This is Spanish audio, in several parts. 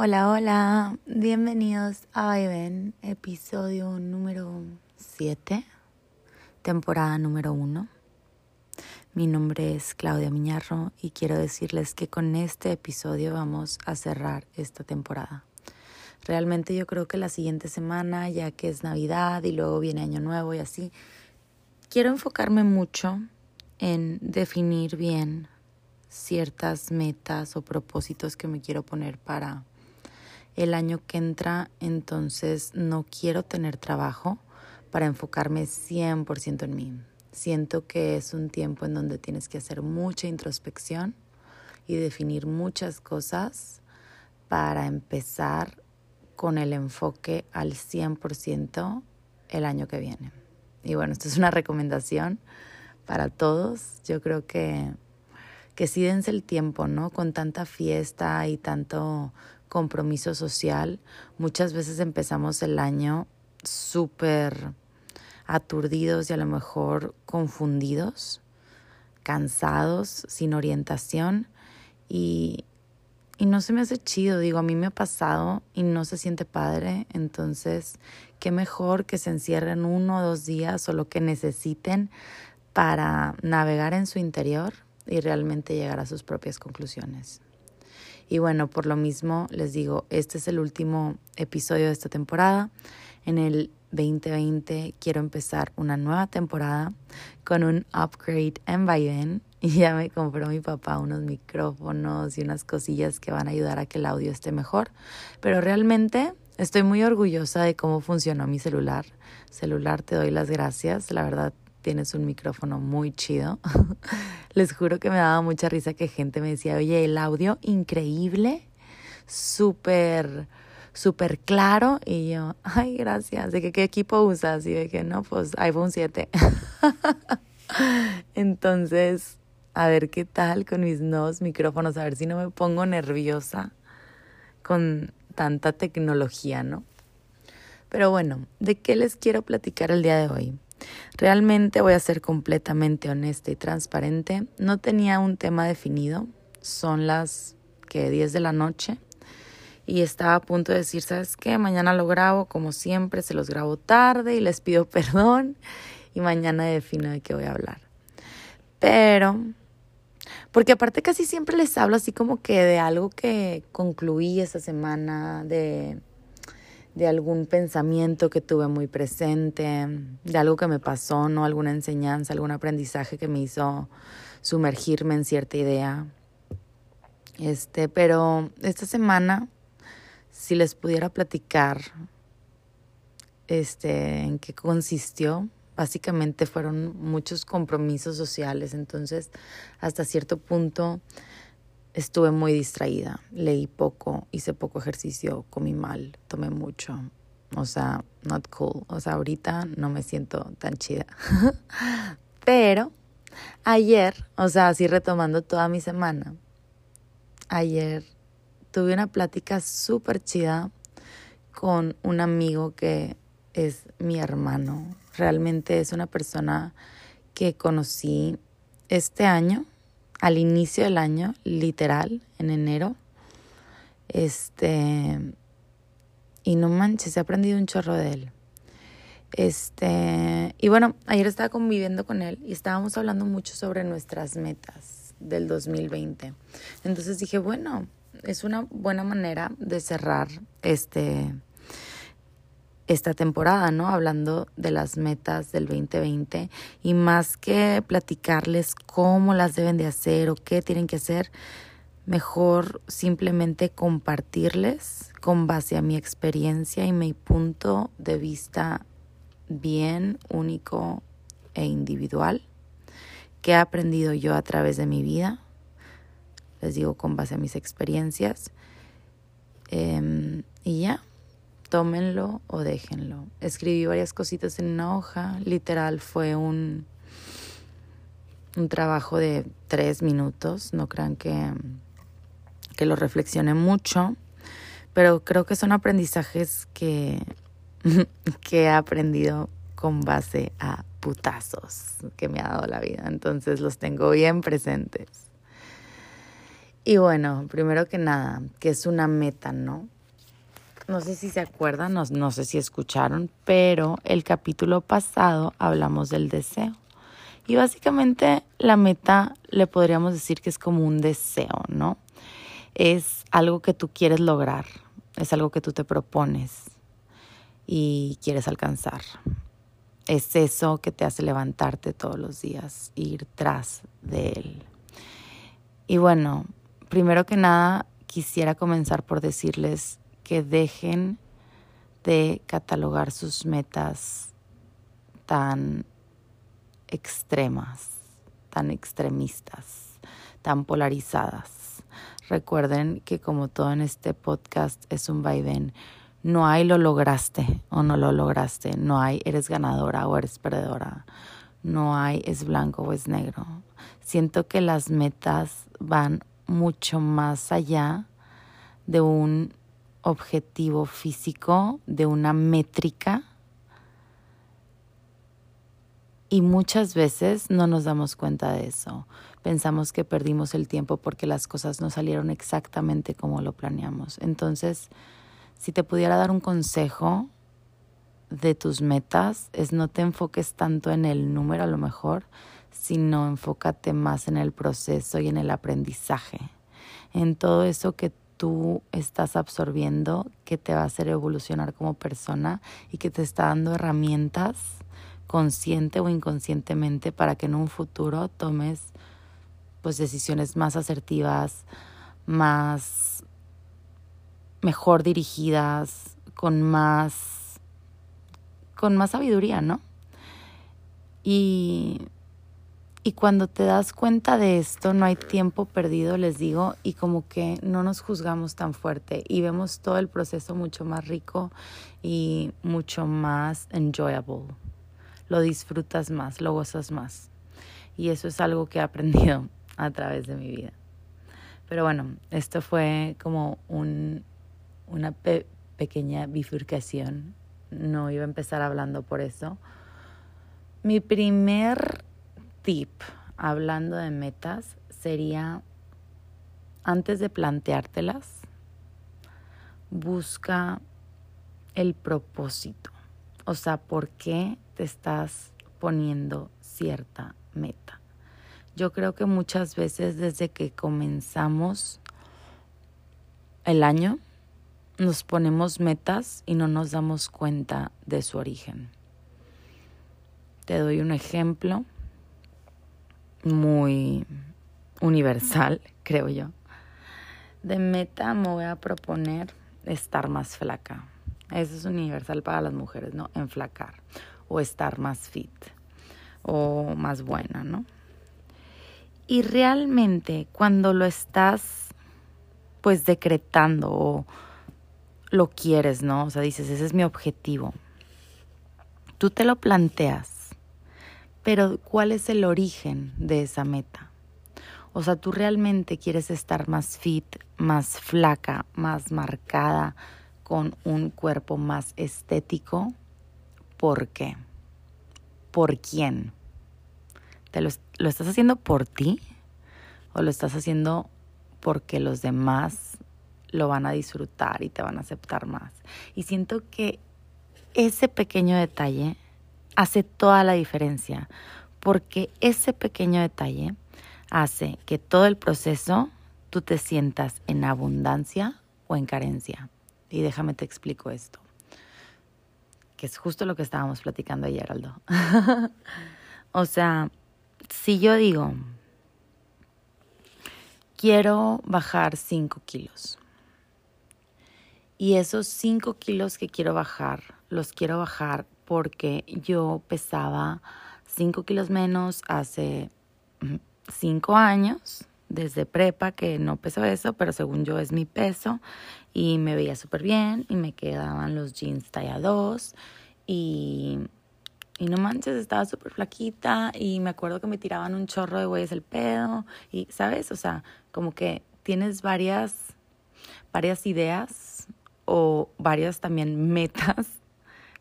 Hola, hola, bienvenidos a Vaivén, episodio número 7, temporada número 1. Mi nombre es Claudia Miñarro y quiero decirles que con este episodio vamos a cerrar esta temporada. Realmente yo creo que la siguiente semana, ya que es Navidad y luego viene Año Nuevo y así, quiero enfocarme mucho en definir bien ciertas metas o propósitos que me quiero poner para el año que entra, entonces no quiero tener trabajo para enfocarme 100% en mí. Siento que es un tiempo en donde tienes que hacer mucha introspección y definir muchas cosas para empezar con el enfoque al 100% el año que viene. Y bueno, esto es una recomendación para todos. Yo creo que, que sí dense el tiempo, ¿no? Con tanta fiesta y tanto compromiso social, muchas veces empezamos el año súper aturdidos y a lo mejor confundidos, cansados, sin orientación. Y, y no se me hace chido, digo, a mí me ha pasado y no se siente padre, entonces qué mejor que se encierren uno o dos días o lo que necesiten para navegar en su interior y realmente llegar a sus propias conclusiones. Y bueno, por lo mismo les digo, este es el último episodio de esta temporada. En el 2020 quiero empezar una nueva temporada con un upgrade en Vaivén y ya me compró mi papá unos micrófonos y unas cosillas que van a ayudar a que el audio esté mejor. Pero realmente estoy muy orgullosa de cómo funcionó mi celular. Celular, te doy las gracias. La verdad, tienes un micrófono muy chido. Les juro que me daba mucha risa que gente me decía, oye, el audio increíble, súper, súper claro. Y yo, ay, gracias. ¿De que, qué equipo usas? Y de que no, pues iPhone 7. Entonces, a ver qué tal con mis nuevos micrófonos, a ver si no me pongo nerviosa con tanta tecnología, ¿no? Pero bueno, ¿de qué les quiero platicar el día de hoy? Realmente voy a ser completamente honesta y transparente. No tenía un tema definido. Son las que 10 de la noche y estaba a punto de decir, ¿sabes qué? Mañana lo grabo como siempre, se los grabo tarde y les pido perdón y mañana defino de qué voy a hablar. Pero, porque aparte casi siempre les hablo así como que de algo que concluí esta semana, de de algún pensamiento que tuve muy presente, de algo que me pasó, ¿no? Alguna enseñanza, algún aprendizaje que me hizo sumergirme en cierta idea. Este, pero esta semana, si les pudiera platicar este, en qué consistió, básicamente fueron muchos compromisos sociales, entonces hasta cierto punto estuve muy distraída, leí poco, hice poco ejercicio, comí mal, tomé mucho. O sea, not cool. O sea, ahorita no me siento tan chida. Pero ayer, o sea, así retomando toda mi semana, ayer tuve una plática súper chida con un amigo que es mi hermano. Realmente es una persona que conocí este año al inicio del año, literal, en enero. Este, y no manches, he aprendido un chorro de él. Este, y bueno, ayer estaba conviviendo con él y estábamos hablando mucho sobre nuestras metas del 2020. Entonces dije, bueno, es una buena manera de cerrar este esta temporada, ¿no? Hablando de las metas del 2020 y más que platicarles cómo las deben de hacer o qué tienen que hacer, mejor simplemente compartirles con base a mi experiencia y mi punto de vista bien único e individual que he aprendido yo a través de mi vida. Les digo con base a mis experiencias. Em, y ya, tómenlo o déjenlo. Escribí varias cositas en una hoja, literal fue un, un trabajo de tres minutos, no crean que, que lo reflexioné mucho, pero creo que son aprendizajes que, que he aprendido con base a putazos que me ha dado la vida, entonces los tengo bien presentes. Y bueno, primero que nada, que es una meta, ¿no? No sé si se acuerdan, no, no sé si escucharon, pero el capítulo pasado hablamos del deseo. Y básicamente la meta le podríamos decir que es como un deseo, ¿no? Es algo que tú quieres lograr, es algo que tú te propones y quieres alcanzar. Es eso que te hace levantarte todos los días, ir tras de él. Y bueno, primero que nada quisiera comenzar por decirles que dejen de catalogar sus metas tan extremas, tan extremistas, tan polarizadas. Recuerden que como todo en este podcast es un vaivén, no hay lo lograste o no lo lograste, no hay eres ganadora o eres perdedora, no hay es blanco o es negro. Siento que las metas van mucho más allá de un objetivo físico, de una métrica. Y muchas veces no nos damos cuenta de eso. Pensamos que perdimos el tiempo porque las cosas no salieron exactamente como lo planeamos. Entonces, si te pudiera dar un consejo de tus metas, es no te enfoques tanto en el número a lo mejor, sino enfócate más en el proceso y en el aprendizaje, en todo eso que tú estás absorbiendo, que te va a hacer evolucionar como persona y que te está dando herramientas consciente o inconscientemente para que en un futuro tomes pues decisiones más asertivas, más mejor dirigidas, con más con más sabiduría, ¿no? Y y cuando te das cuenta de esto, no hay tiempo perdido, les digo, y como que no nos juzgamos tan fuerte y vemos todo el proceso mucho más rico y mucho más enjoyable. Lo disfrutas más, lo gozas más. Y eso es algo que he aprendido a través de mi vida. Pero bueno, esto fue como un, una pequeña bifurcación. No iba a empezar hablando por eso. Mi primer tip hablando de metas sería, antes de planteártelas, busca el propósito. O sea, ¿por qué te estás poniendo cierta meta? Yo creo que muchas veces desde que comenzamos el año, nos ponemos metas y no nos damos cuenta de su origen. Te doy un ejemplo muy universal, creo yo. De meta me voy a proponer estar más flaca. Eso es universal para las mujeres, ¿no? Enflacar o estar más fit o más buena, ¿no? Y realmente cuando lo estás pues decretando o lo quieres, ¿no? O sea, dices, ese es mi objetivo. Tú te lo planteas pero ¿cuál es el origen de esa meta? O sea, tú realmente quieres estar más fit, más flaca, más marcada, con un cuerpo más estético. ¿Por qué? ¿Por quién? ¿Te lo, lo estás haciendo por ti? ¿O lo estás haciendo porque los demás lo van a disfrutar y te van a aceptar más? Y siento que ese pequeño detalle hace toda la diferencia, porque ese pequeño detalle hace que todo el proceso tú te sientas en abundancia o en carencia. Y déjame te explico esto, que es justo lo que estábamos platicando ayer, Aldo. o sea, si yo digo, quiero bajar 5 kilos, y esos 5 kilos que quiero bajar, los quiero bajar porque yo pesaba 5 kilos menos hace 5 años, desde prepa, que no peso eso, pero según yo es mi peso, y me veía súper bien, y me quedaban los jeans talla 2, y, y no manches, estaba súper flaquita, y me acuerdo que me tiraban un chorro de güeyes el pedo, y, ¿sabes? O sea, como que tienes varias, varias ideas o varias también metas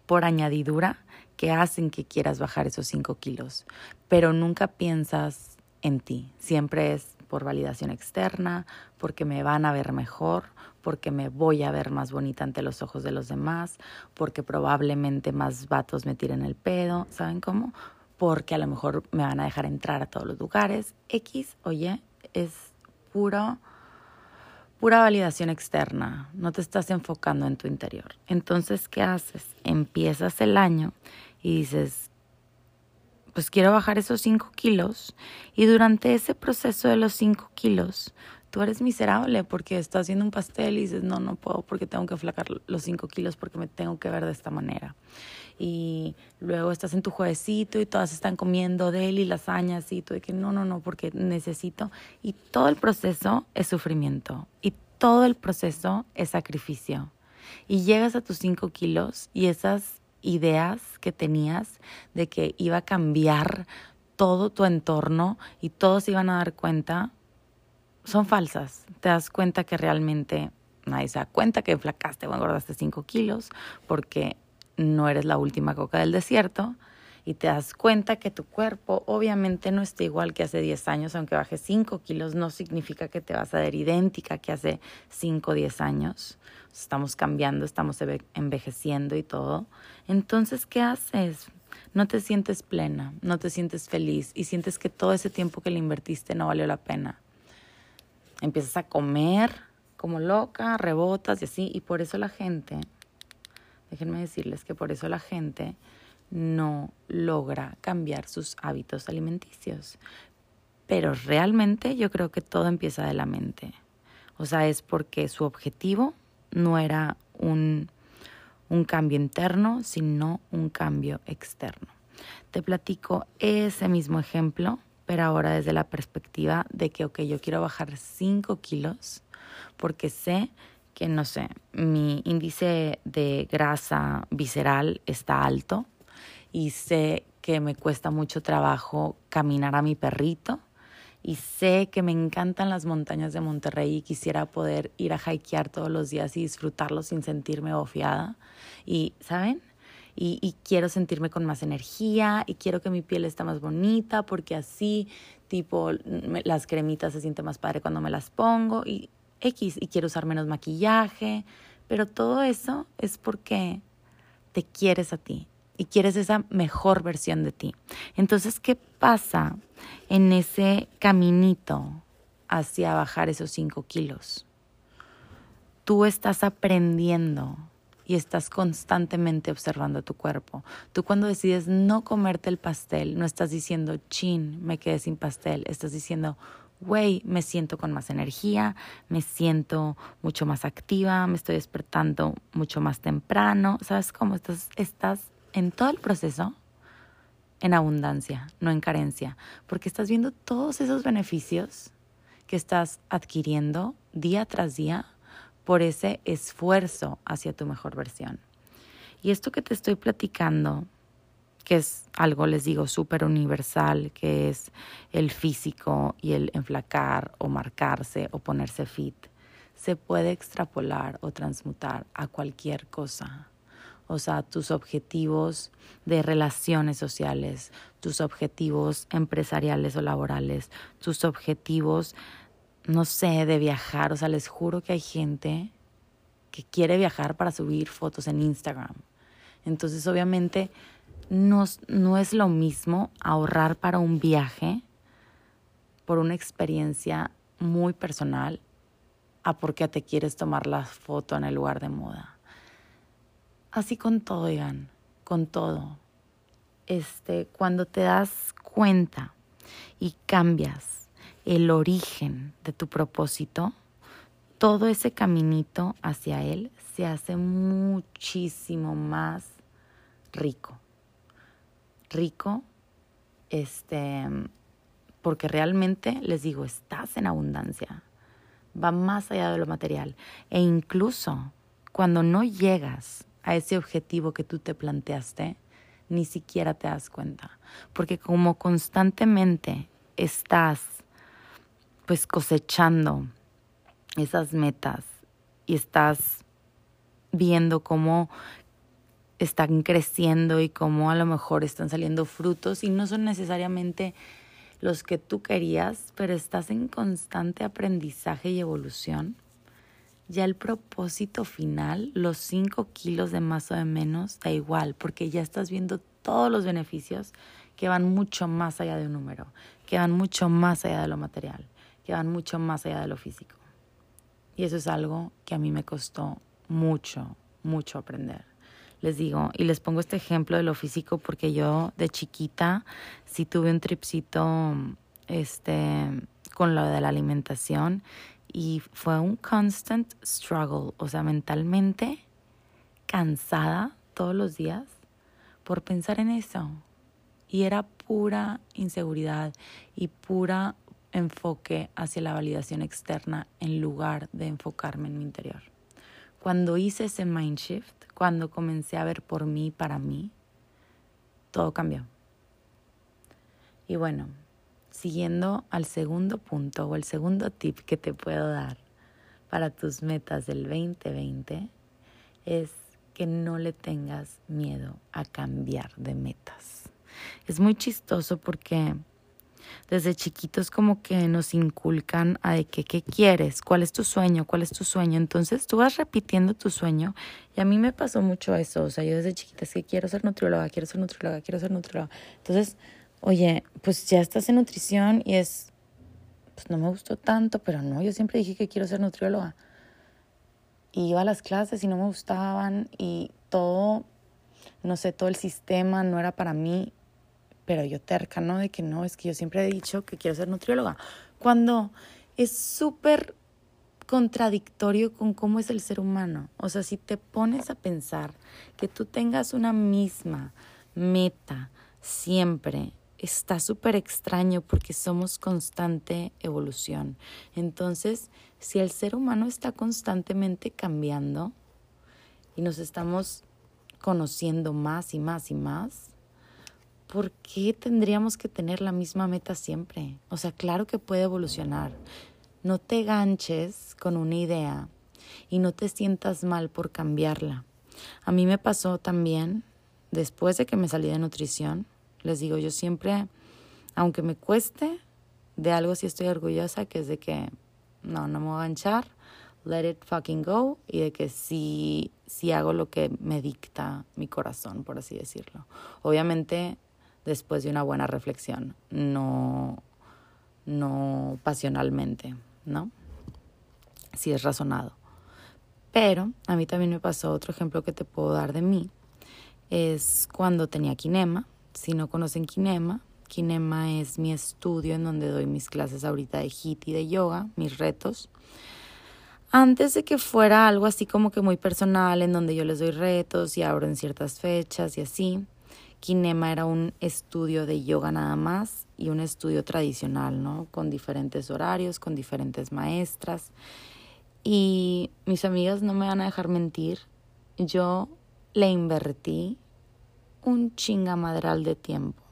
por añadidura que hacen que quieras bajar esos 5 kilos, pero nunca piensas en ti, siempre es por validación externa, porque me van a ver mejor, porque me voy a ver más bonita ante los ojos de los demás, porque probablemente más vatos me tiren el pedo, ¿saben cómo? Porque a lo mejor me van a dejar entrar a todos los lugares. X, oye, es puro pura validación externa, no te estás enfocando en tu interior. Entonces, ¿qué haces? Empiezas el año y dices, pues quiero bajar esos 5 kilos y durante ese proceso de los 5 kilos tú eres miserable porque estás haciendo un pastel y dices, no, no puedo porque tengo que flacar los 5 kilos porque me tengo que ver de esta manera. Y luego estás en tu juevesito y todas están comiendo de él y lasañas y tú de que no, no, no, porque necesito. Y todo el proceso es sufrimiento y todo el proceso es sacrificio. Y llegas a tus 5 kilos y esas ideas que tenías de que iba a cambiar todo tu entorno y todos iban a dar cuenta, son falsas. Te das cuenta que realmente nadie se da cuenta que flacaste o engordaste 5 kilos porque no eres la última coca del desierto y te das cuenta que tu cuerpo obviamente no está igual que hace 10 años, aunque bajes 5 kilos, no significa que te vas a ver idéntica que hace 5 o 10 años. Estamos cambiando, estamos envejeciendo y todo. Entonces, ¿qué haces? No te sientes plena, no te sientes feliz y sientes que todo ese tiempo que le invertiste no valió la pena. Empiezas a comer como loca, rebotas y así, y por eso la gente, déjenme decirles que por eso la gente no logra cambiar sus hábitos alimenticios. Pero realmente yo creo que todo empieza de la mente. O sea, es porque su objetivo no era un, un cambio interno, sino un cambio externo. Te platico ese mismo ejemplo, pero ahora desde la perspectiva de que, ok, yo quiero bajar 5 kilos porque sé que, no sé, mi índice de grasa visceral está alto y sé que me cuesta mucho trabajo caminar a mi perrito y sé que me encantan las montañas de Monterrey y quisiera poder ir a hikear todos los días y disfrutarlo sin sentirme ofiada. Y, ¿saben? Y, quiero sentirme con más energía y quiero que mi piel esté más bonita porque así, tipo, las cremitas se sienten más padre cuando me las pongo y X, y quiero usar menos maquillaje, pero todo eso es porque te quieres a ti y quieres esa mejor versión de ti. Entonces, ¿qué pasa en ese caminito hacia bajar esos 5 kilos? Tú estás aprendiendo y estás constantemente observando tu cuerpo. Tú cuando decides no comerte el pastel, no estás diciendo, chin, me quedé sin pastel, estás diciendo, güey, me siento con más energía, me siento mucho más activa, me estoy despertando mucho más temprano, ¿sabes cómo? Estás, estás en todo el proceso en abundancia, no en carencia, porque estás viendo todos esos beneficios que estás adquiriendo día tras día por ese esfuerzo hacia tu mejor versión. Y esto que te estoy platicando, que es algo, les digo, súper universal, que es el físico y el enflacar o marcarse o ponerse fit, se puede extrapolar o transmutar a cualquier cosa o sea, tus objetivos de relaciones sociales, tus objetivos empresariales o laborales, tus objetivos, no sé, de viajar. O sea, les juro que hay gente que quiere viajar para subir fotos en Instagram. Entonces, obviamente, no, no es lo mismo ahorrar para un viaje por una experiencia muy personal a porque te quieres tomar la foto en el lugar de moda. Así con todo, oigan, con todo. Este, cuando te das cuenta y cambias el origen de tu propósito, todo ese caminito hacia él se hace muchísimo más rico. Rico, este, porque realmente les digo, estás en abundancia. Va más allá de lo material. E incluso cuando no llegas a ese objetivo que tú te planteaste, ni siquiera te das cuenta. Porque como constantemente estás pues cosechando esas metas y estás viendo cómo están creciendo y cómo a lo mejor están saliendo frutos y no son necesariamente los que tú querías, pero estás en constante aprendizaje y evolución, ya el propósito final, los 5 kilos de más o de menos, da igual, porque ya estás viendo todos los beneficios que van mucho más allá de un número, que van mucho más allá de lo material, que van mucho más allá de lo físico. Y eso es algo que a mí me costó mucho, mucho aprender. Les digo, y les pongo este ejemplo de lo físico porque yo de chiquita sí tuve un tripcito este, con lo de la alimentación y fue un constant struggle, o sea, mentalmente cansada todos los días por pensar en eso. Y era pura inseguridad y pura enfoque hacia la validación externa en lugar de enfocarme en mi interior. Cuando hice ese mind shift, cuando comencé a ver por mí, para mí, todo cambió. Y bueno, siguiendo al segundo punto o el segundo tip que te puedo dar para tus metas del 2020 es que no le tengas miedo a cambiar de metas. Es muy chistoso porque desde chiquitos como que nos inculcan a de que qué quieres, cuál es tu sueño, cuál es tu sueño. Entonces tú vas repitiendo tu sueño y a mí me pasó mucho eso. O sea, yo desde chiquita es que quiero ser nutrióloga, quiero ser nutrióloga, quiero ser nutrióloga. Entonces, oye, pues ya estás en nutrición y es, pues no me gustó tanto, pero no, yo siempre dije que quiero ser nutrióloga. Y iba a las clases y no me gustaban y todo, no sé, todo el sistema no era para mí pero yo terca, ¿no? De que no, es que yo siempre he dicho que quiero ser nutrióloga. Cuando es súper contradictorio con cómo es el ser humano. O sea, si te pones a pensar que tú tengas una misma meta siempre, está súper extraño porque somos constante evolución. Entonces, si el ser humano está constantemente cambiando y nos estamos conociendo más y más y más, ¿por qué tendríamos que tener la misma meta siempre? O sea, claro que puede evolucionar. No te ganches con una idea y no te sientas mal por cambiarla. A mí me pasó también, después de que me salí de nutrición, les digo, yo siempre, aunque me cueste, de algo sí estoy orgullosa, que es de que no, no me voy a ganchar, let it fucking go, y de que sí, sí hago lo que me dicta mi corazón, por así decirlo. Obviamente después de una buena reflexión, no, no pasionalmente, ¿no? Si es razonado. Pero a mí también me pasó otro ejemplo que te puedo dar de mí. Es cuando tenía Kinema. Si no conocen Kinema, Kinema es mi estudio en donde doy mis clases ahorita de HIIT y de yoga, mis retos. Antes de que fuera algo así como que muy personal, en donde yo les doy retos y abro en ciertas fechas y así, Kinema era un estudio de yoga nada más y un estudio tradicional, ¿no? Con diferentes horarios, con diferentes maestras. Y mis amigas no me van a dejar mentir, yo le invertí un chingamadral de tiempo.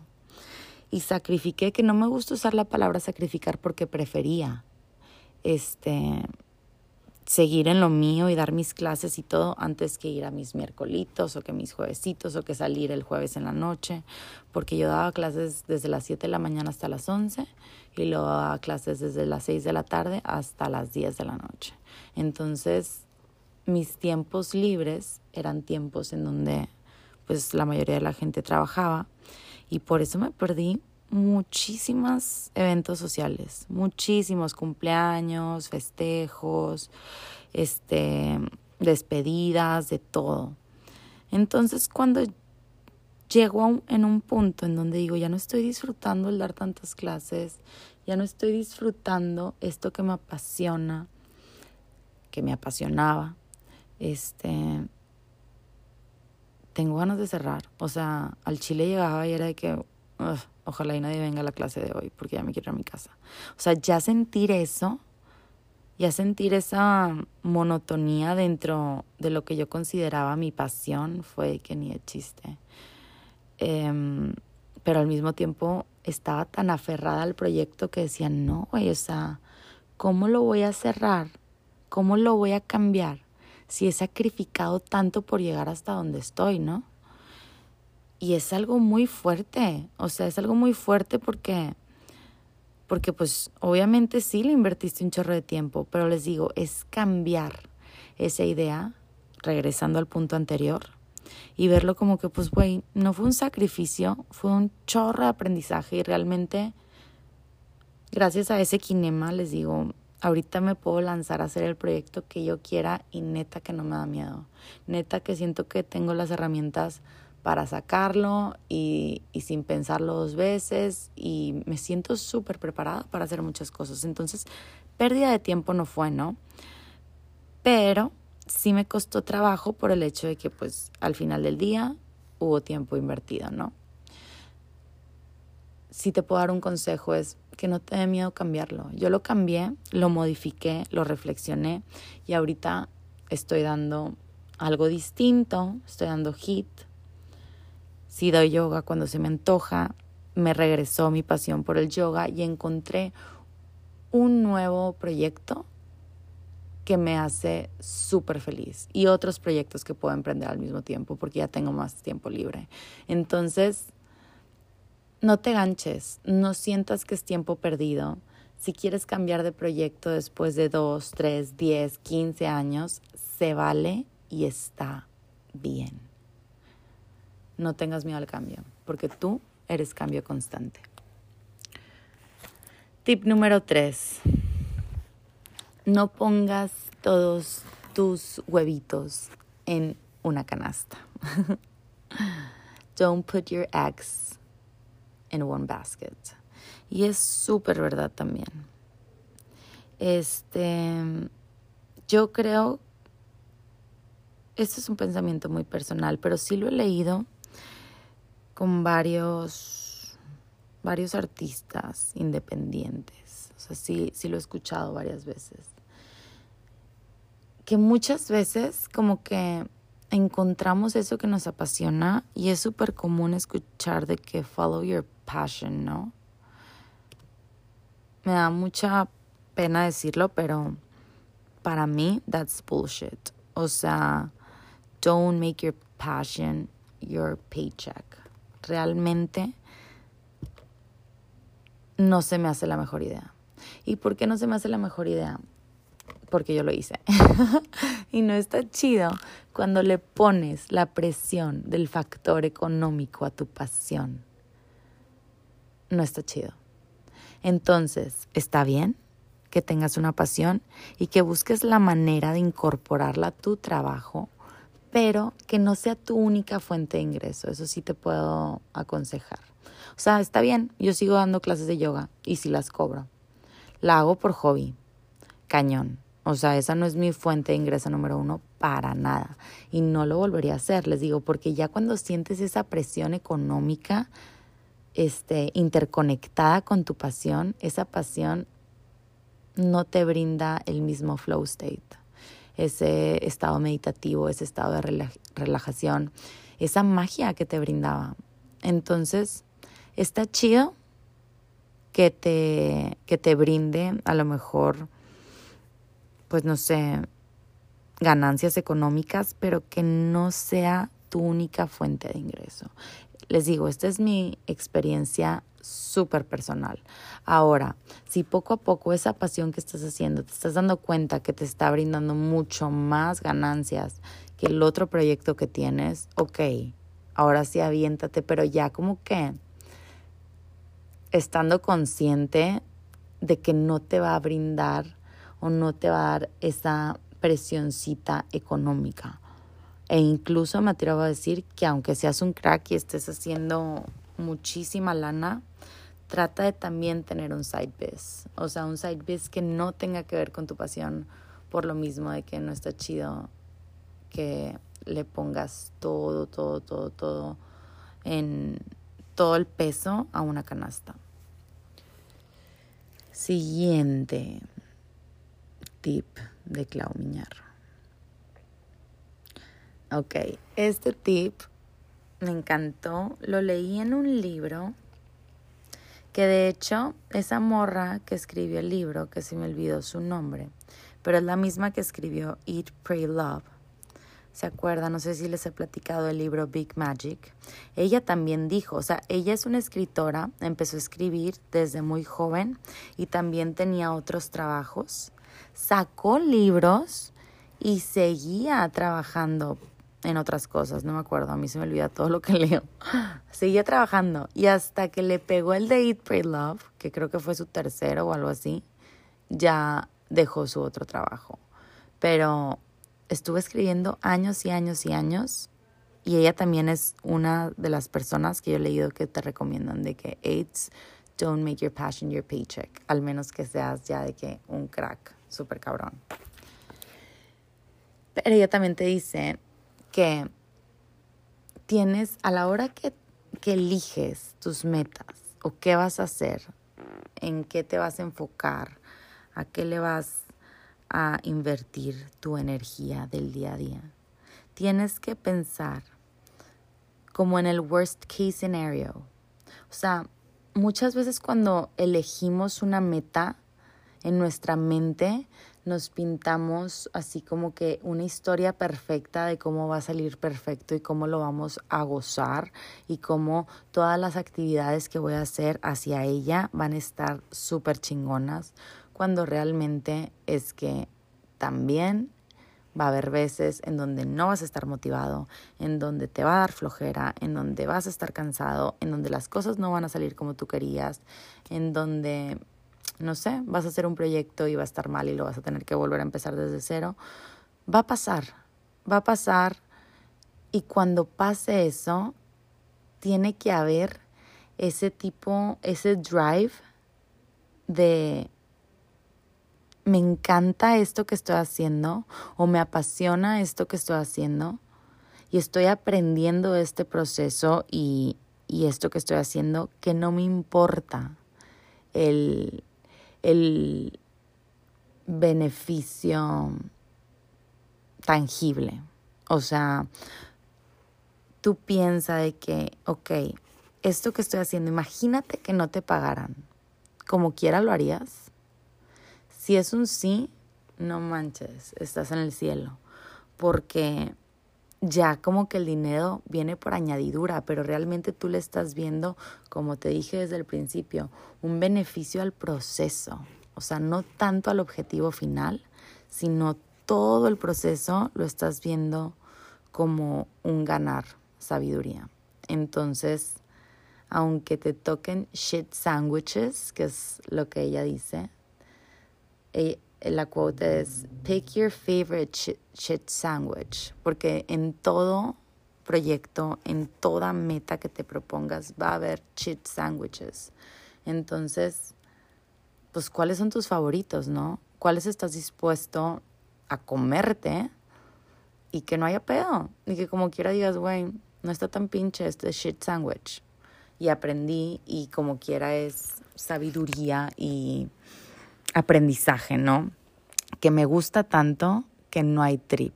Y sacrifiqué, que no me gusta usar la palabra sacrificar porque prefería este seguir en lo mío y dar mis clases y todo antes que ir a mis miércolitos o que mis juevesitos o que salir el jueves en la noche, porque yo daba clases desde las 7 de la mañana hasta las 11 y luego daba clases desde las 6 de la tarde hasta las 10 de la noche. Entonces, mis tiempos libres eran tiempos en donde pues la mayoría de la gente trabajaba y por eso me perdí muchísimos eventos sociales, muchísimos cumpleaños, festejos, este, despedidas, de todo. Entonces, cuando llego en un punto en donde digo, ya no estoy disfrutando el dar tantas clases, ya no estoy disfrutando esto que me apasiona, que me apasionaba, este, tengo ganas de cerrar. O sea, al Chile llegaba y era de que, ojalá y nadie venga a la clase de hoy porque ya me quiero ir a mi casa. O sea, ya sentir eso, ya sentir esa monotonía dentro de lo que yo consideraba mi pasión fue que ni de chiste. Em, pero al mismo tiempo estaba tan aferrada al proyecto que decía, no, güey, o sea, ¿cómo lo voy a cerrar? ¿Cómo lo voy a cambiar? Si he sacrificado tanto por llegar hasta donde estoy, ¿no? Y es algo muy fuerte, o sea, es algo muy fuerte porque porque pues obviamente sí le invertiste un chorro de tiempo, pero les digo, es cambiar esa idea, regresando al punto anterior, y verlo como que pues güey, no fue un sacrificio, fue un chorro de aprendizaje y realmente gracias a ese kinema les digo, ahorita me puedo lanzar a hacer el proyecto que yo quiera y neta que no me da miedo, neta que siento que tengo las herramientas para sacarlo y, sin pensarlo dos veces y me siento súper preparada para hacer muchas cosas. Entonces, pérdida de tiempo no fue, ¿no? Pero sí me costó trabajo por el hecho de que pues al final del día hubo tiempo invertido, ¿no? Si te puedo dar un consejo es que no te dé miedo cambiarlo. Yo lo cambié, lo modifiqué, lo reflexioné y ahorita estoy dando algo distinto, estoy dando hit, sí doy yoga cuando se me antoja, me regresó mi pasión por el yoga y encontré un nuevo proyecto que me hace súper feliz y otros proyectos que puedo emprender al mismo tiempo porque ya tengo más tiempo libre. Entonces, no te ganches, no sientas que es tiempo perdido. Si quieres cambiar de proyecto después de dos, tres, diez, quince años, se vale y está bien no tengas miedo al cambio, porque tú eres cambio constante. Tip número 3. No pongas todos tus huevitos en una canasta. Don't put your eggs in one basket. Y es súper verdad también. Este, yo creo, esto es un pensamiento muy personal, pero sí lo he leído con varios, varios artistas independientes. O sea, sí, sí lo he escuchado varias veces. Que muchas veces como que encontramos eso que nos apasiona y es súper común escuchar de que follow your passion, ¿no? Me da mucha pena decirlo, pero para mí that's bullshit. O sea, don't make your passion your paycheck realmente no se me hace la mejor idea. ¿Y por qué no se me hace la mejor idea? Porque yo lo hice. y no está chido cuando le pones la presión del factor económico a tu pasión. No está chido. Entonces, está bien que tengas una pasión y que busques la manera de incorporarla a tu trabajo pero que no sea tu única fuente de ingreso. Eso sí te puedo aconsejar. O sea, está bien, yo sigo dando clases de yoga y sí las cobro. La hago por hobby, cañón. O sea, esa no es mi fuente de ingreso número uno para nada. Y no lo volvería a hacer, les digo, porque ya cuando sientes esa presión económica, este, interconectada con tu pasión, esa pasión no te brinda el mismo flow state ese estado meditativo, ese estado de relajación, esa magia que te brindaba. Entonces, está chido que te, que te brinde a lo mejor, pues no sé, ganancias económicas, pero que no sea tu única fuente de ingreso. Les digo, esta es mi experiencia súper personal. Ahora, si poco a poco esa pasión que estás haciendo, te estás dando cuenta que te está brindando mucho más ganancias que el otro proyecto que tienes, ok, ahora sí aviéntate, pero ya como que estando consciente de que no te va a brindar o no te va a dar esa presioncita económica. E incluso me atrevo a decir que aunque seas un crack y estés haciendo muchísima lana, trata de también tener un side biz. O sea, un side biz que no tenga que ver con tu pasión por lo mismo de que no está chido que le pongas todo, todo, todo, todo en todo el peso a una canasta. Siguiente tip de Clau Miñarro. Ok, este tip me encantó, lo leí en un libro que de hecho esa morra que escribió el libro, que se me olvidó su nombre, pero es la misma que escribió Eat, Pray, Love, ¿Se acuerdan? No sé si les he platicado el libro Big Magic. Ella también dijo, o sea, ella es una escritora, empezó a escribir desde muy joven y también tenía otros trabajos. Sacó libros y seguía trabajando en otras cosas, no me acuerdo, a mí se me olvida todo lo que leo. Seguía trabajando y hasta que le pegó el de Eat, Pray, Love, que creo que fue su tercero o algo así, ya dejó su otro trabajo. Pero estuve escribiendo años y años y años y ella también es una de las personas que yo he leído que te recomiendan de que AIDS don't make your passion your paycheck, al menos que seas ya de que un crack, súper cabrón. Pero ella también te dice que tienes a la hora que, que eliges tus metas o qué vas a hacer, en qué te vas a enfocar, a qué le vas a invertir tu energía del día a día. Tienes que pensar como en el worst case scenario. O sea, muchas veces cuando elegimos una meta en nuestra mente, nos pintamos así como que una historia perfecta de cómo va a salir perfecto y cómo lo vamos a gozar y cómo todas las actividades que voy a hacer hacia ella van a estar súper chingonas cuando realmente es que también va a haber veces en donde no vas a estar motivado, en donde te va a dar flojera, en donde vas a estar cansado, en donde las cosas no van a salir como tú querías, en donde, no sé, vas a hacer un proyecto y va a estar mal y lo vas a tener que volver a empezar desde cero. Va a pasar, va a pasar y cuando pase eso, tiene que haber ese tipo, ese drive de me encanta esto que estoy haciendo o me apasiona esto que estoy haciendo y estoy aprendiendo este proceso y, y esto que estoy haciendo que no me importa el, el beneficio tangible. O sea, tú piensas de que, ok, esto que estoy haciendo, imagínate que no te pagaran. Como quiera lo harías. Si es un sí, no manches, estás en el cielo, porque ya como que el dinero viene por añadidura, pero realmente tú le estás viendo, como te dije desde el principio, un beneficio al proceso, o sea, no tanto al objetivo final, sino todo el proceso lo estás viendo como un ganar sabiduría. Entonces, aunque te toquen shit sandwiches, que es lo que ella dice, la quote es pick your favorite shit, sandwich, porque en todo proyecto, en toda meta que te propongas va a haber shit sandwiches. Entonces, pues cuáles son tus favoritos, ¿no? ¿Cuáles estás dispuesto a comerte y que no haya pedo? Y que como quiera digas, güey, no está tan pinche este shit sandwich. Y aprendí y como quiera es sabiduría y aprendizaje, ¿no? Que me gusta tanto que no hay trip.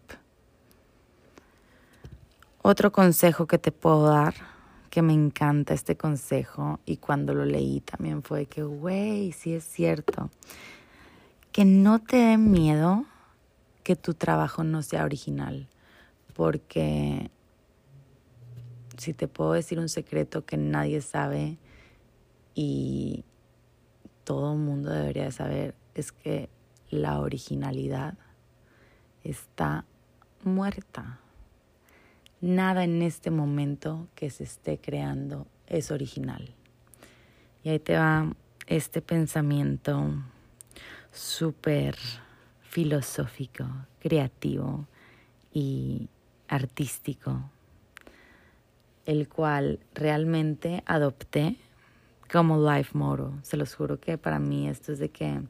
Otro consejo que te puedo dar, que me encanta este consejo y cuando lo leí también fue que, güey, sí es cierto, que no te dé miedo que tu trabajo no sea original, porque si te puedo decir un secreto que nadie sabe y todo mundo debería saber es que la originalidad está muerta. Nada en este momento que se esté creando es original. Y ahí te va este pensamiento súper filosófico, creativo y artístico, el cual realmente adopté como life motto. Se los juro que para mí esto es de que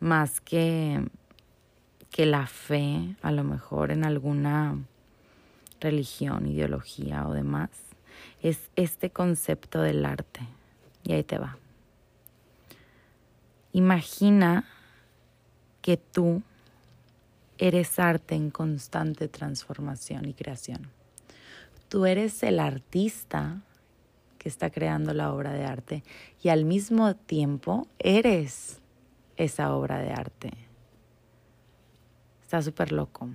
más que, que la fe, a lo mejor en alguna religión, ideología o demás, es este concepto del arte. Y ahí te va. Imagina que tú eres arte en constante transformación y creación. Tú eres el artista está creando la obra de arte y al mismo tiempo eres esa obra de arte. Está súper loco.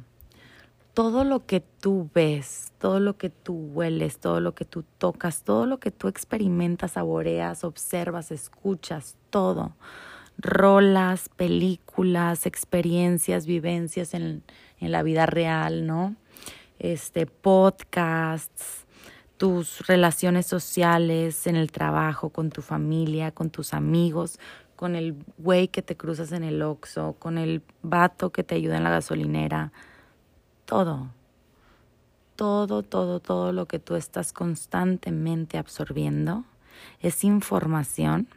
todo lo que tú ves, todo lo que tú hueles, todo lo que tú tocas, todo lo que tú experimentas, saboreas, observas, escuchas, todo. Rolas, películas, experiencias, vivencias en, en la vida real, ¿no? Este, podcasts, tus relaciones sociales en el trabajo, con tu familia, con tus amigos, con el güey que te cruzas en el Oxxo, con el vato que te ayuda en la gasolinera, todo, todo, todo, todo lo que tú estás constantemente absorbiendo es información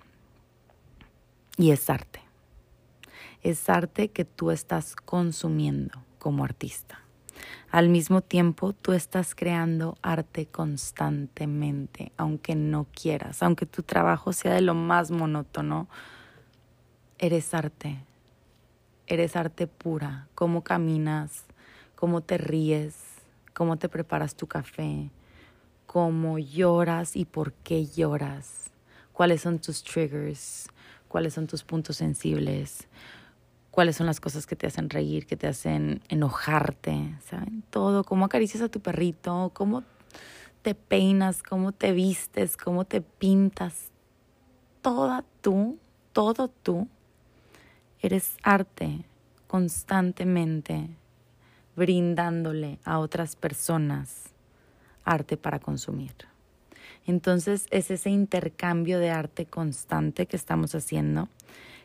y es arte. Es arte que tú estás consumiendo como artista. Al mismo tiempo, tú estás creando arte constantemente, aunque no quieras, aunque tu trabajo sea de lo más monótono, eres arte. Eres arte pura. Cómo caminas, cómo te ríes, cómo te preparas tu café, cómo lloras y por qué lloras, cuáles son tus triggers, cuáles son tus puntos sensibles, cuáles son las cosas que te hacen reír, que te hacen enojarte, ¿saben? Todo, cómo acaricias a tu perrito, cómo te peinas, cómo te vistes, cómo te pintas. Toda tú, todo tú, eres arte constantemente brindándole a otras personas arte para consumir. Entonces es ese intercambio de arte constante que estamos haciendo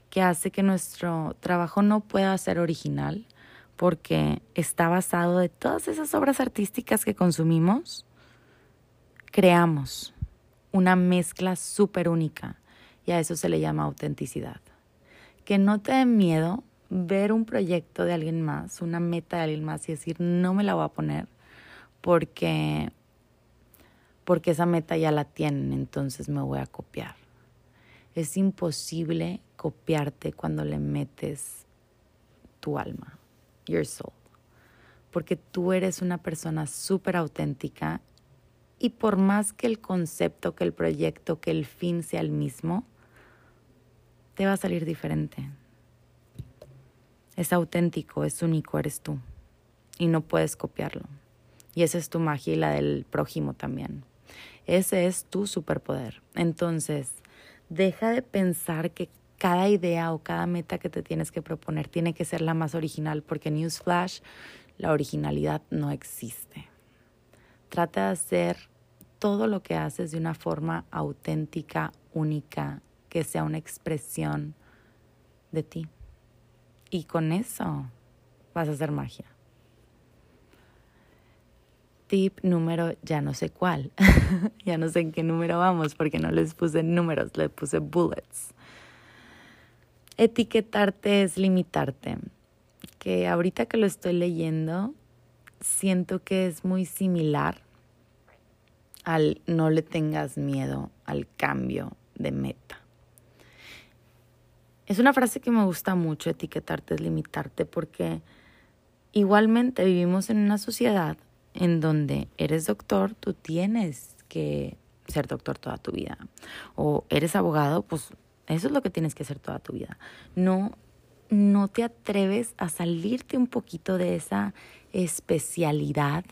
que hace que nuestro trabajo no pueda ser original porque está basado de todas esas obras artísticas que consumimos, creamos una mezcla súper única y a eso se le llama autenticidad. Que no te dé miedo ver un proyecto de alguien más, una meta de alguien más y decir, no me la voy a poner porque, porque esa meta ya la tienen, entonces me voy a copiar. Es imposible copiarte cuando le metes tu alma, your soul. Porque tú eres una persona súper auténtica y por más que el concepto, que el proyecto, que el fin sea el mismo, te va a salir diferente. Es auténtico, es único, eres tú. Y no puedes copiarlo. Y esa es tu magia y la del prójimo también. Ese es tu superpoder. Entonces, deja de pensar que cada idea o cada meta que te tienes que proponer tiene que ser la más original, porque Newsflash, la originalidad no existe. Trata de hacer todo lo que haces de una forma auténtica, única, que sea una expresión de ti. Y con eso vas a hacer magia. Tip número, ya no sé cuál, ya no sé en qué número vamos porque no les puse números, les puse bullets. Etiquetarte es limitarte, que ahorita que lo estoy leyendo, siento que es muy similar al no le tengas miedo al cambio de meta. Es una frase que me gusta mucho, etiquetarte es limitarte, porque igualmente vivimos en una sociedad en donde eres doctor, tú tienes que ser doctor toda tu vida. O eres abogado, pues eso es lo que tienes que hacer toda tu vida. No, no te atreves a salirte un poquito de esa especialidad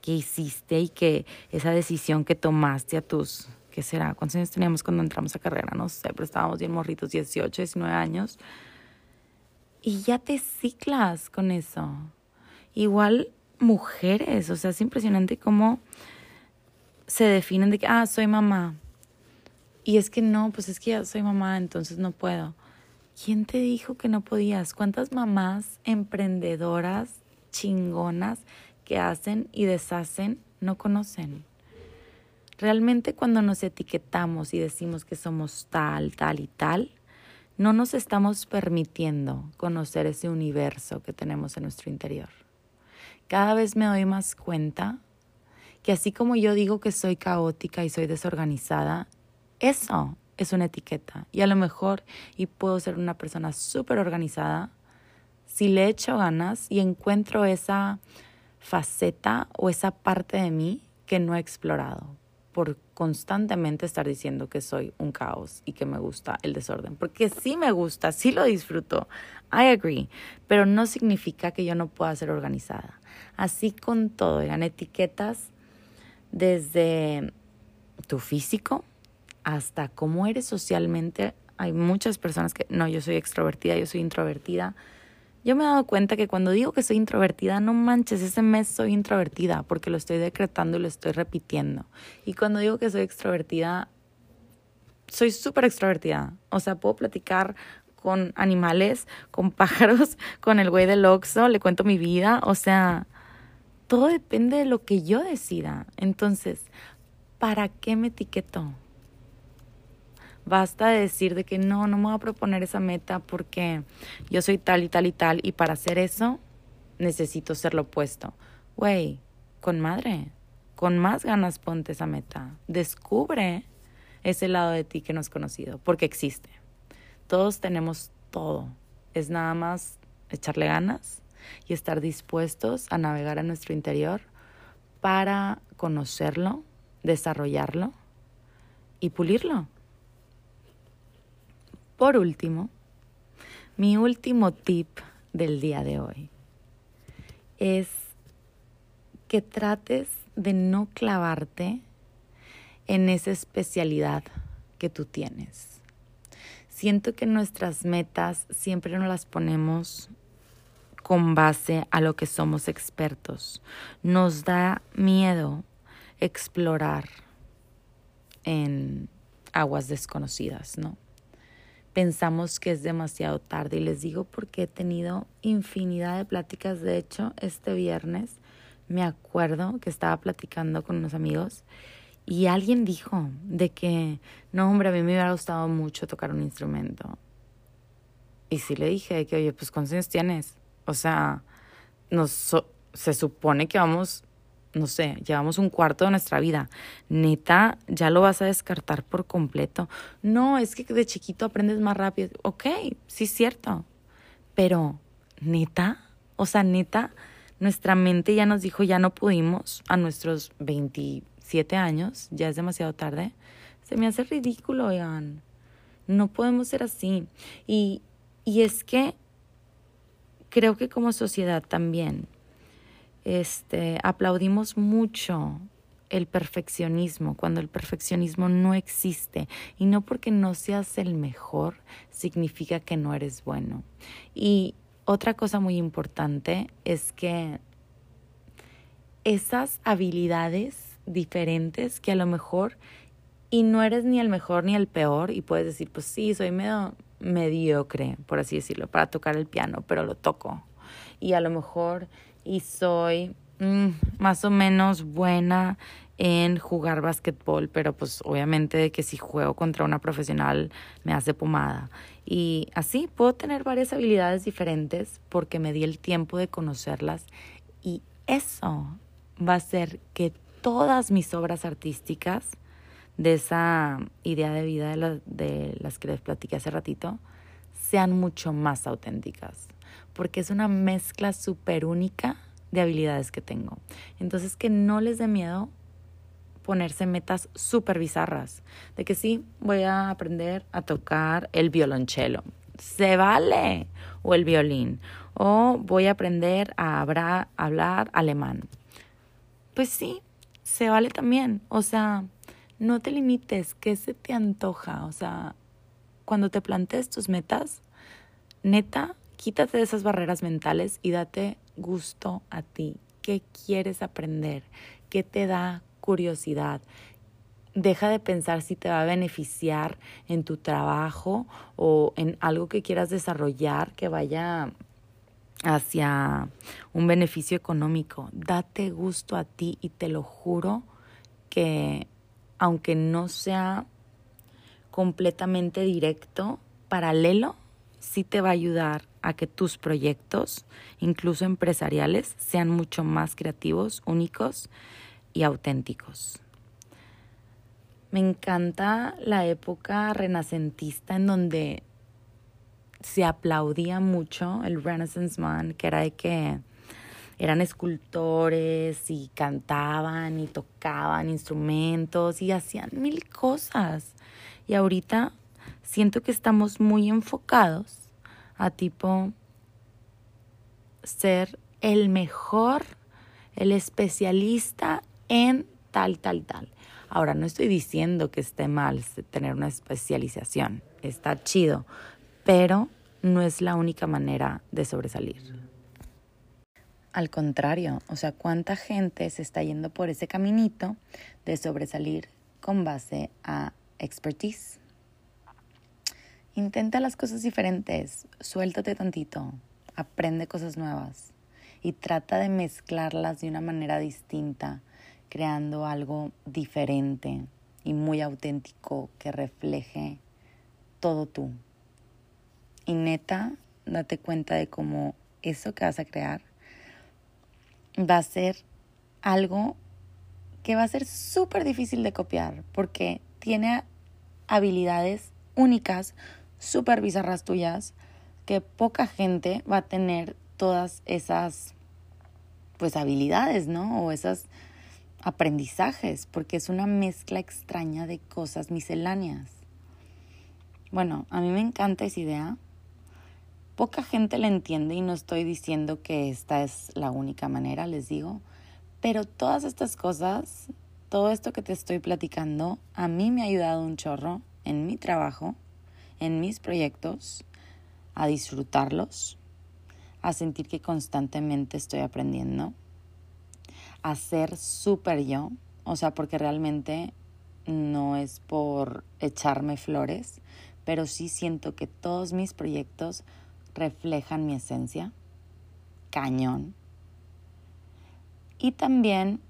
que hiciste y que esa decisión que tomaste a tus, ¿qué será? ¿Cuántos años teníamos cuando entramos a carrera? No sé, pero estábamos bien morritos, 18, 19 años. Y ya te ciclas con eso. Igual mujeres, o sea, es impresionante cómo se definen de que, ah, soy mamá. Y es que no, pues es que ya soy mamá, entonces no puedo. ¿Quién te dijo que no podías? ¿Cuántas mamás emprendedoras, chingonas, que hacen y deshacen, no conocen? Realmente cuando nos etiquetamos y decimos que somos tal, tal y tal, no nos estamos permitiendo conocer ese universo que tenemos en nuestro interior. Cada vez me doy más cuenta que así como yo digo que soy caótica y soy desorganizada, eso es una etiqueta. Y a lo mejor, y puedo ser una persona súper organizada, si le echo ganas y encuentro esa faceta o esa parte de mí que no he explorado por constantemente estar diciendo que soy un caos y que me gusta el desorden. Porque sí me gusta, sí lo disfruto, I agree, pero no significa que yo no pueda ser organizada. Así con todo, eran etiquetas desde tu físico hasta cómo eres socialmente. Hay muchas personas que, no, yo soy extrovertida, yo soy introvertida. Yo me he dado cuenta que cuando digo que soy introvertida, no manches, ese mes soy introvertida porque lo estoy decretando y lo estoy repitiendo. Y cuando digo que soy extrovertida, soy súper extrovertida. O sea, puedo platicar con animales, con pájaros, con el güey del Oxxo, le cuento mi vida. O sea, todo depende de lo que yo decida. Entonces, ¿para qué me etiqueto? Basta de decir de que no, no me voy a proponer esa meta porque yo soy tal y tal y tal y para hacer eso necesito ser lo opuesto. Güey, con madre, con más ganas ponte esa meta. Descubre ese lado de ti que no es conocido porque existe. Todos tenemos todo. Es nada más echarle ganas y estar dispuestos a navegar a nuestro interior para conocerlo, desarrollarlo y pulirlo. Por último, mi último tip del día de hoy es que trates de no clavarte en esa especialidad que tú tienes. Siento que nuestras metas siempre nos las ponemos con base a lo que somos expertos. Nos da miedo explorar en aguas desconocidas, ¿no? pensamos que es demasiado tarde. Y les digo porque he tenido infinidad de pláticas. De hecho, este viernes me acuerdo que estaba platicando con unos amigos y alguien dijo de que, no, hombre, a mí me hubiera gustado mucho tocar un instrumento. Y sí le dije que, oye, pues ¿cuántos años tienes? O sea, nos, se supone que vamos no sé, llevamos un cuarto de nuestra vida. Neta, ya lo vas a descartar por completo. No, es que de chiquito aprendes más rápido. Ok, sí es cierto. Pero, neta, o sea, neta, nuestra mente ya nos dijo, ya no pudimos a nuestros 27 años, ya es demasiado tarde. Se me hace ridículo, oigan. No podemos ser así. Y, y es que creo que como sociedad también este, aplaudimos mucho el perfeccionismo, cuando el perfeccionismo no existe. Y no porque no seas el mejor significa que no eres bueno. Y otra cosa muy importante es que esas habilidades diferentes que a lo mejor y no eres ni el mejor ni el peor y puedes decir, pues sí, soy medio mediocre, por así decirlo, para tocar el piano, pero lo toco. Y a lo mejor y soy mm, más o menos buena en jugar basquetbol, pero pues obviamente que si juego contra una profesional me hace pomada. Y así puedo tener varias habilidades diferentes porque me di el tiempo de conocerlas y eso va a hacer que todas mis obras artísticas de esa idea de vida de, de las que les platiqué hace ratito sean mucho más auténticas porque es una mezcla súper única de habilidades que tengo. Entonces, que no les dé miedo ponerse metas súper bizarras, de que sí, voy a aprender a tocar el violonchelo, se vale, o el violín, o voy a aprender a hablar, hablar alemán. Pues sí, se vale también, o sea, no te limites, ¿qué se te antoja? O sea, cuando te plantees tus metas, neta, Quítate de esas barreras mentales y date gusto a ti. ¿Qué quieres aprender? ¿Qué te da curiosidad? Deja de pensar si te va a beneficiar en tu trabajo o en algo que quieras desarrollar que vaya hacia un beneficio económico. Date gusto a ti y te lo juro que aunque no sea completamente directo, paralelo, sí te va a ayudar a que tus proyectos, incluso empresariales, sean mucho más creativos, únicos y auténticos. Me encanta la época renacentista en donde se aplaudía mucho el Renaissance Man, que era de que eran escultores y cantaban y tocaban instrumentos y hacían mil cosas. Y ahorita siento que estamos muy enfocados a tipo ser el mejor el especialista en tal, tal, tal. Ahora, no estoy diciendo que esté mal tener una especialización, está chido, pero no es la única manera de sobresalir. Al contrario, o sea, ¿cuánta gente se está yendo por ese caminito de sobresalir con base a expertise? Intenta las cosas diferentes, suéltate tantito, aprende cosas nuevas y trata de mezclarlas de una manera distinta, creando algo diferente y muy auténtico que refleje todo tú. Y neta, date cuenta de cómo eso que vas a crear va a ser algo que va a ser súper difícil de copiar porque tiene habilidades únicas, súper bizarras tuyas, que poca gente va a tener todas esas pues habilidades, ¿no? O esos aprendizajes, porque es una mezcla extraña de cosas misceláneas. Bueno, a mí me encanta esa idea Poca gente la entiende y no estoy diciendo que esta es la única manera, les digo, pero todas estas cosas, todo esto que te estoy platicando, a mí me ha ayudado un chorro en mi trabajo, en mis proyectos, a disfrutarlos, a sentir que constantemente estoy aprendiendo, a ser súper yo, o sea, porque realmente no es por echarme flores, pero sí siento que todos mis proyectos reflejan mi esencia, cañón. Y también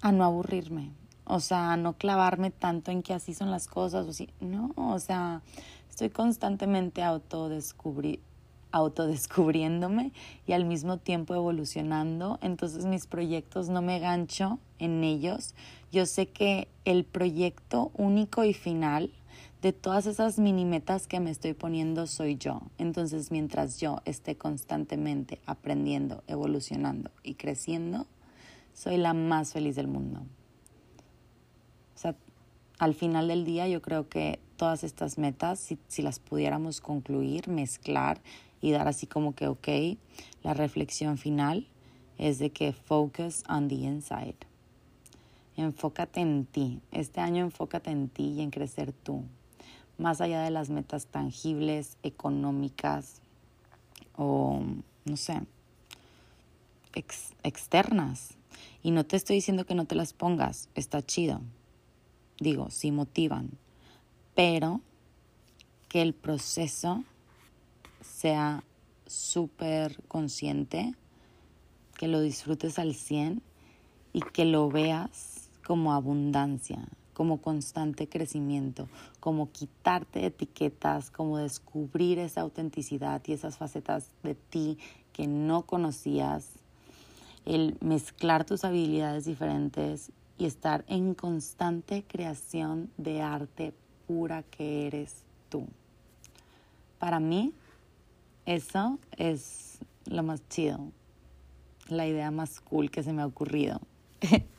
a no aburrirme, o sea, a no clavarme tanto en que así son las cosas, o sí, no, o sea, estoy constantemente autodescubri autodescubriéndome y al mismo tiempo evolucionando, entonces mis proyectos no me gancho en ellos. Yo sé que el proyecto único y final de todas esas mini metas que me estoy poniendo soy yo. Entonces, mientras yo esté constantemente aprendiendo, evolucionando y creciendo, soy la más feliz del mundo. O sea, al final del día yo creo que todas estas metas, si, si las pudiéramos concluir, mezclar y dar así como que, ok, la reflexión final es de que focus on the inside. Enfócate en ti. Este año enfócate en ti y en crecer tú más allá de las metas tangibles, económicas o, no sé, externas. Y no te estoy diciendo que no te las pongas, está chido. Digo, sí motivan, pero que el proceso sea súper consciente, que lo disfrutes al 100 y que lo veas como abundancia, como constante crecimiento, como quitarte etiquetas, como descubrir esa autenticidad y esas facetas de ti que no conocías, el mezclar tus habilidades diferentes y estar en constante creación de arte pura que eres tú. Para mí, eso es lo más chido, la idea más cool que se me ha ocurrido.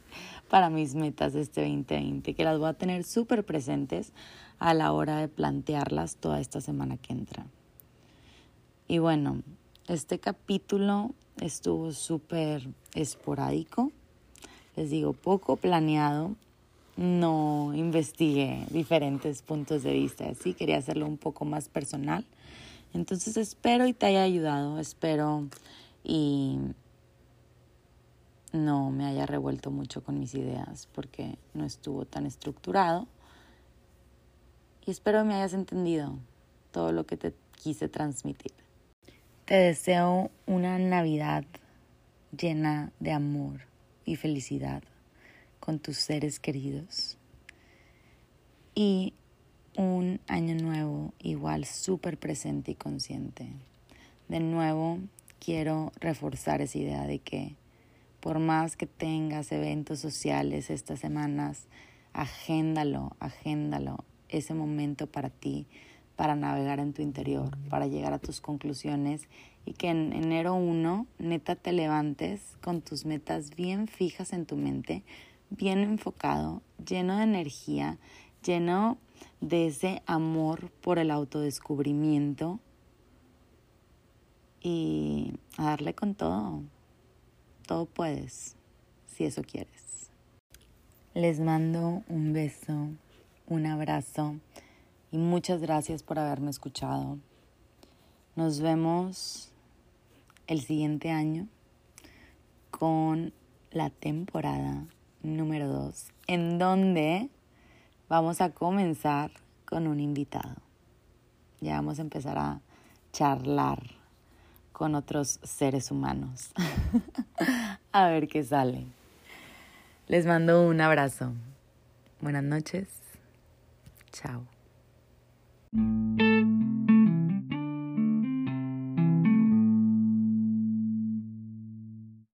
para mis metas de este 2020, que las voy a tener súper presentes a la hora de plantearlas toda esta semana que entra. Y bueno, este capítulo estuvo súper esporádico, les digo, poco planeado, no investigué diferentes puntos de vista, así quería hacerlo un poco más personal. Entonces espero y te haya ayudado, espero y no me haya revuelto mucho con mis ideas porque no estuvo tan estructurado. Y espero me hayas entendido todo lo que te quise transmitir. Te deseo una Navidad llena de amor y felicidad con tus seres queridos. Y un año nuevo igual súper presente y consciente. De nuevo, quiero reforzar esa idea de que por más que tengas eventos sociales estas semanas, agéndalo, agéndalo, ese momento para ti, para navegar en tu interior, para llegar a tus conclusiones y que en enero 1 neta te levantes con tus metas bien fijas en tu mente, bien enfocado, lleno de energía, lleno de ese amor por el autodescubrimiento y a darle con todo todo puedes. si eso quieres. Les mando un beso, un abrazo y muchas gracias por haberme escuchado. Nos vemos el siguiente año con la temporada número 2, en donde vamos a comenzar con un invitado. Ya vamos a empezar a charlar con otros seres humanos. a ver qué sale. Les mando un abrazo. Buenas noches. Chao.